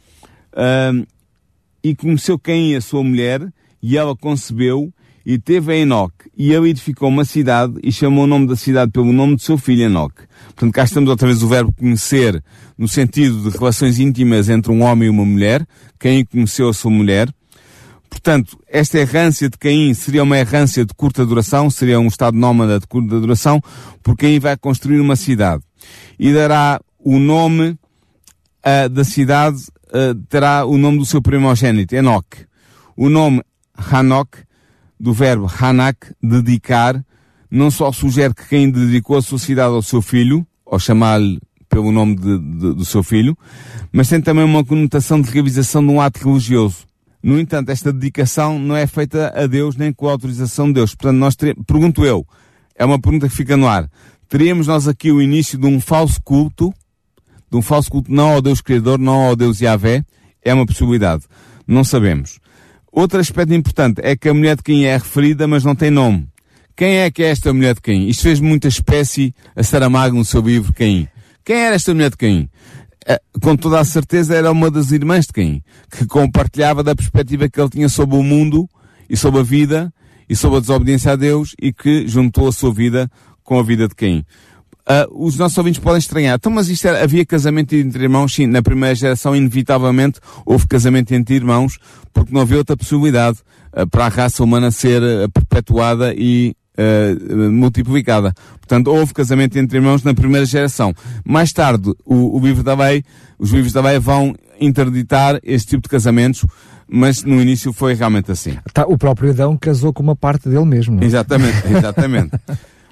E conheceu Caim a sua mulher, e ela concebeu, e teve a Enoque, e ele edificou uma cidade, e chamou o nome da cidade pelo nome de seu filho Enoque. Portanto, cá estamos outra vez o verbo conhecer, no sentido de relações íntimas entre um homem e uma mulher. Caim conheceu a sua mulher. Portanto, esta errância de Caim seria uma errância de curta duração, seria um estado nómada de curta duração, porque Caim vai construir uma cidade. E dará o nome uh, da cidade, uh, terá o nome do seu primogênito, Enoch. O nome Hanok, do verbo Hanak, dedicar, não só sugere que Caim dedicou a sua cidade ao seu filho, ou chamar-lhe pelo nome de, de, do seu filho, mas tem também uma conotação de realização de um ato religioso. No entanto, esta dedicação não é feita a Deus nem com a autorização de Deus. Portanto, nós teremos, pergunto eu, é uma pergunta que fica no ar. Teríamos nós aqui o início de um falso culto, de um falso culto não ao Deus Criador, não ao Deus Yahvé? É uma possibilidade. Não sabemos. Outro aspecto importante é que a mulher de quem é referida, mas não tem nome. Quem é que é esta mulher de quem? Isto fez muita espécie a Saramago no seu livro Quem? Quem era esta mulher de quem? Eh, com toda a certeza era uma das irmãs de Caim, que compartilhava da perspectiva que ele tinha sobre o mundo e sobre a vida e sobre a desobediência a Deus e que juntou a sua vida com a vida de Caim. Uh, os nossos ouvintes podem estranhar. Então, mas isto era, havia casamento entre irmãos? Sim, na primeira geração, inevitavelmente, houve casamento entre irmãos, porque não havia outra possibilidade uh, para a raça humana ser uh, perpetuada e uh, multiplicada. Portanto, houve casamento entre irmãos na primeira geração. Mais tarde, o, o livro da lei, os livros da lei vão interditar este tipo de casamentos, mas no início foi realmente assim. Tá, o próprio Adão casou com uma parte dele mesmo. Não é? Exatamente, exatamente.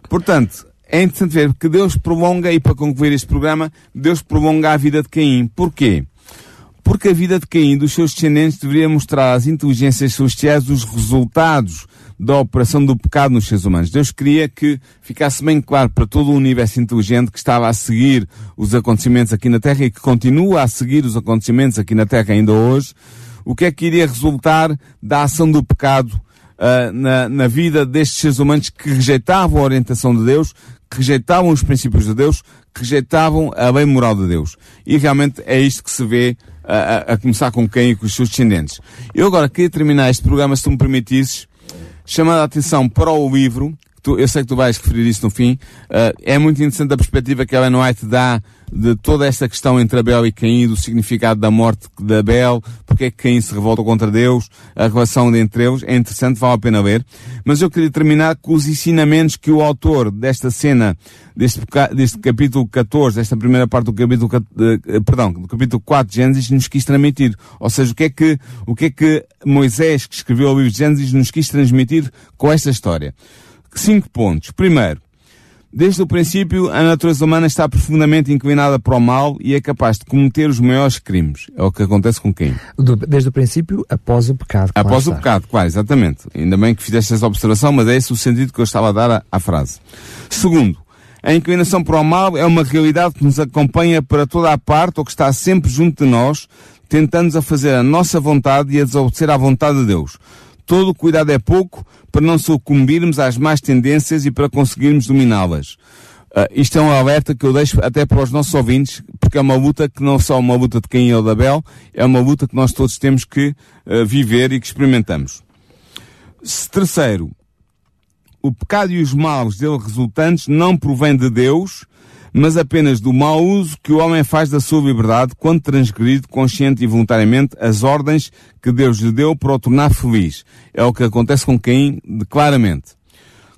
Portanto, é interessante ver que Deus prolonga, e para concluir este programa, Deus prolonga a vida de Caim. Porquê? Porque a vida de Caim dos seus descendentes deveria mostrar às inteligências celestiais os resultados da operação do pecado nos seres humanos. Deus queria que ficasse bem claro para todo o universo inteligente que estava a seguir os acontecimentos aqui na Terra e que continua a seguir os acontecimentos aqui na Terra ainda hoje, o que é que iria resultar da ação do pecado uh, na, na vida destes seres humanos que rejeitavam a orientação de Deus, que rejeitavam os princípios de Deus, que rejeitavam a bem moral de Deus. E realmente é isto que se vê a, a, começar com quem e com os seus descendentes. Eu agora queria terminar este programa, se tu me permitisses, chamando a atenção para o livro, tu, eu sei que tu vais referir isso no fim, uh, é muito interessante a perspectiva que Ellen White dá de toda esta questão entre Abel e Caim, do significado da morte de Abel, porque é que Caim se revolta contra Deus, a relação entre eles, é interessante, vale a pena ver. Mas eu queria terminar com os ensinamentos que o autor desta cena, deste, deste capítulo 14, desta primeira parte do capítulo, perdão, do capítulo 4 de Gênesis, nos quis transmitir. Ou seja, o que é que, o que é que Moisés, que escreveu o livro de Gênesis, nos quis transmitir com esta história. Cinco pontos. Primeiro, Desde o princípio, a natureza humana está profundamente inclinada para o mal e é capaz de cometer os maiores crimes. É o que acontece com quem? Desde o princípio, após o pecado. Após está. o pecado, claro, exatamente. Ainda bem que fizeste essa observação, mas é esse o sentido que eu estava a dar à, à frase. Segundo, a inclinação para o mal é uma realidade que nos acompanha para toda a parte ou que está sempre junto de nós, tentando-nos a fazer a nossa vontade e a desobedecer à vontade de Deus. Todo cuidado é pouco para não sucumbirmos às más tendências e para conseguirmos dominá-las. Uh, isto é um alerta que eu deixo até para os nossos ouvintes, porque é uma luta que não é só uma luta de quem é o da Bel, é uma luta que nós todos temos que uh, viver e que experimentamos. Terceiro, o pecado e os maus dele resultantes não provém de Deus, mas apenas do mau uso que o homem faz da sua liberdade quando transgride consciente e voluntariamente as ordens que Deus lhe deu para o tornar feliz. É o que acontece com Caim, claramente.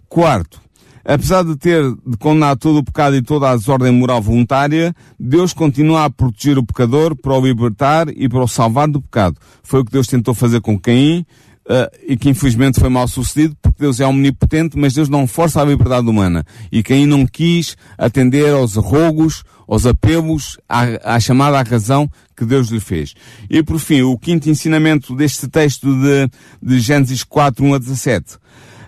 Quarto, apesar de ter de condenar todo o pecado e toda a desordem moral voluntária, Deus continua a proteger o pecador para o libertar e para o salvar do pecado. Foi o que Deus tentou fazer com Caim, uh, e que infelizmente foi mal sucedido, porque Deus é omnipotente, mas Deus não força a liberdade humana. E quem não quis atender aos arrogos, aos apelos, à, à chamada à razão que Deus lhe fez. E por fim, o quinto ensinamento deste texto de, de Gênesis 4, 1 a 17.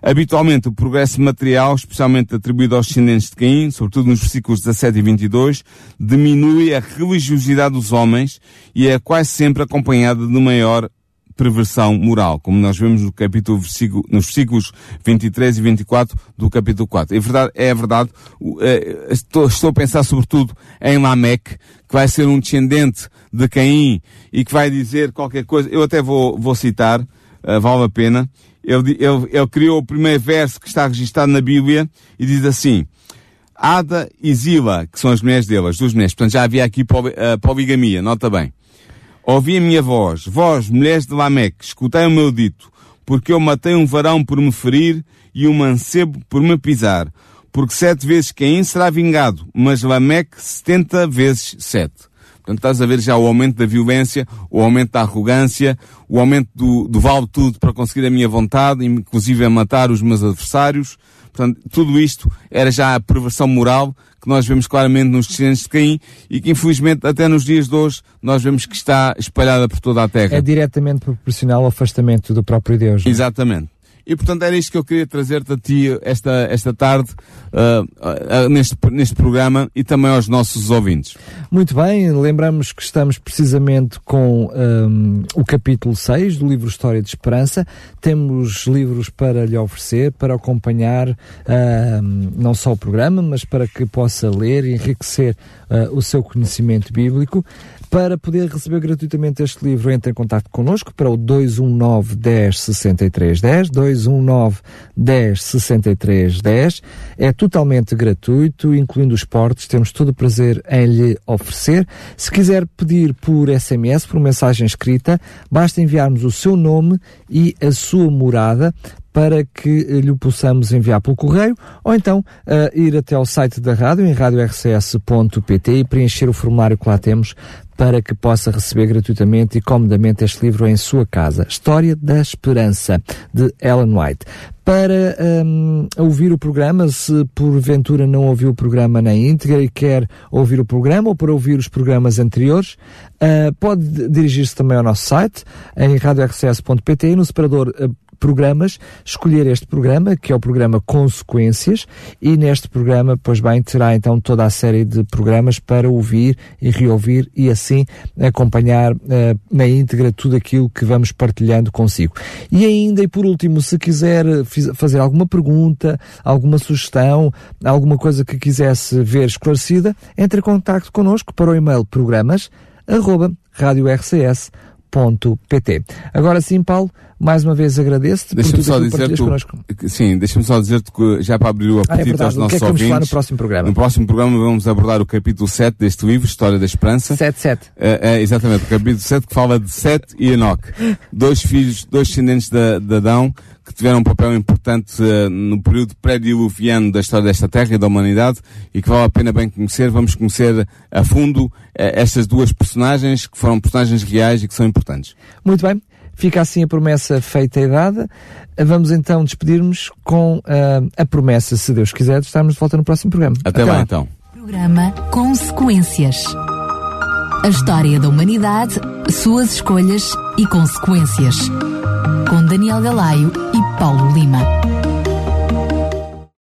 Habitualmente o progresso material, especialmente atribuído aos descendentes de Caim, sobretudo nos versículos 17 e 22, diminui a religiosidade dos homens e é quase sempre acompanhada de maior perversão moral, como nós vemos no capítulo, nos versículos 23 e 24 do capítulo 4. É verdade, é verdade, é, estou, a pensar sobretudo em Lameque, que vai ser um descendente de Caim e que vai dizer qualquer coisa, eu até vou, vou citar, uh, vale a pena, ele, ele, ele criou o primeiro verso que está registado na Bíblia e diz assim, Ada e Zila, que são as mulheres dele, as duas mulheres. Portanto, já havia aqui uh, poligamia, nota bem. Ouvi a minha voz, vós, mulheres de Lameque, escutei o meu dito, porque eu matei um varão por me ferir e um mancebo por me pisar. Porque sete vezes Caim será vingado, mas Lameque setenta vezes sete. Portanto, estás a ver já o aumento da violência, o aumento da arrogância, o aumento do, do vale tudo para conseguir a minha vontade, inclusive a matar os meus adversários. Portanto, tudo isto era já a perversão moral que nós vemos claramente nos descendentes de Caim e que infelizmente até nos dias de hoje nós vemos que está espalhada por toda a terra. É diretamente proporcional ao afastamento do próprio Deus. Não? É? Exatamente. E portanto era isto que eu queria trazer-te a ti esta, esta tarde, uh, uh, neste, neste programa e também aos nossos ouvintes. Muito bem, lembramos que estamos precisamente com um, o capítulo 6 do livro História de Esperança. Temos livros para lhe oferecer, para acompanhar um, não só o programa, mas para que possa ler e enriquecer uh, o seu conhecimento bíblico. Para poder receber gratuitamente este livro, entre em contato connosco para o 219 10 63 10, 219 10 63 10. É totalmente gratuito, incluindo os portes, temos todo o prazer em lhe oferecer. Se quiser pedir por SMS, por mensagem escrita, basta enviarmos o seu nome e a sua morada para que lhe possamos enviar pelo correio ou então uh, ir até ao site da rádio em radiorcs.pt e preencher o formulário que lá temos para que possa receber gratuitamente e comodamente este livro em sua casa. História da Esperança, de Ellen White. Para um, ouvir o programa, se porventura não ouviu o programa na íntegra e quer ouvir o programa ou para ouvir os programas anteriores, uh, pode dirigir-se também ao nosso site, em radiorcs.pt e no separador uh, programas, escolher este programa, que é o programa Consequências, e neste programa, pois bem, terá então toda a série de programas para ouvir e reouvir e assim acompanhar uh, na íntegra tudo aquilo que vamos partilhando consigo. E ainda, e por último, se quiser fazer alguma pergunta, alguma sugestão, alguma coisa que quisesse ver esclarecida, entre em contato connosco para o e-mail programas arroba radiorcs.pt. Agora sim, Paulo, Mais uma vez agradeço-te por tudo só que dizer tu, connosco. que- sim, deixa-me só dizer-te que já para abrir o Ah, é apetite aos que é nossos que vamos falar no próximo programa? No próximo programa vamos abordar o capítulo 7 deste livro, História da Esperança. 7-7. É, é, exatamente, o capítulo 7 que fala de Sete e Enoque. Dois filhos, dois descendentes de, de Adão, que tiveram um papel importante eh, no período pré-diluviano da história desta terra e da humanidade e que vale a pena bem conhecer. Vamos conhecer a fundo eh, estas duas personagens que foram personagens reais e que são importantes. Muito bem. Fica assim a promessa feita e dada. Vamos então despedir-nos com ah, a promessa, se Deus quiser, de estarmos de volta no próximo programa. Até, lá então. Programa Consequências. A história da humanidade, suas escolhas e consequências. Com Daniel Galaio e Paulo Lima.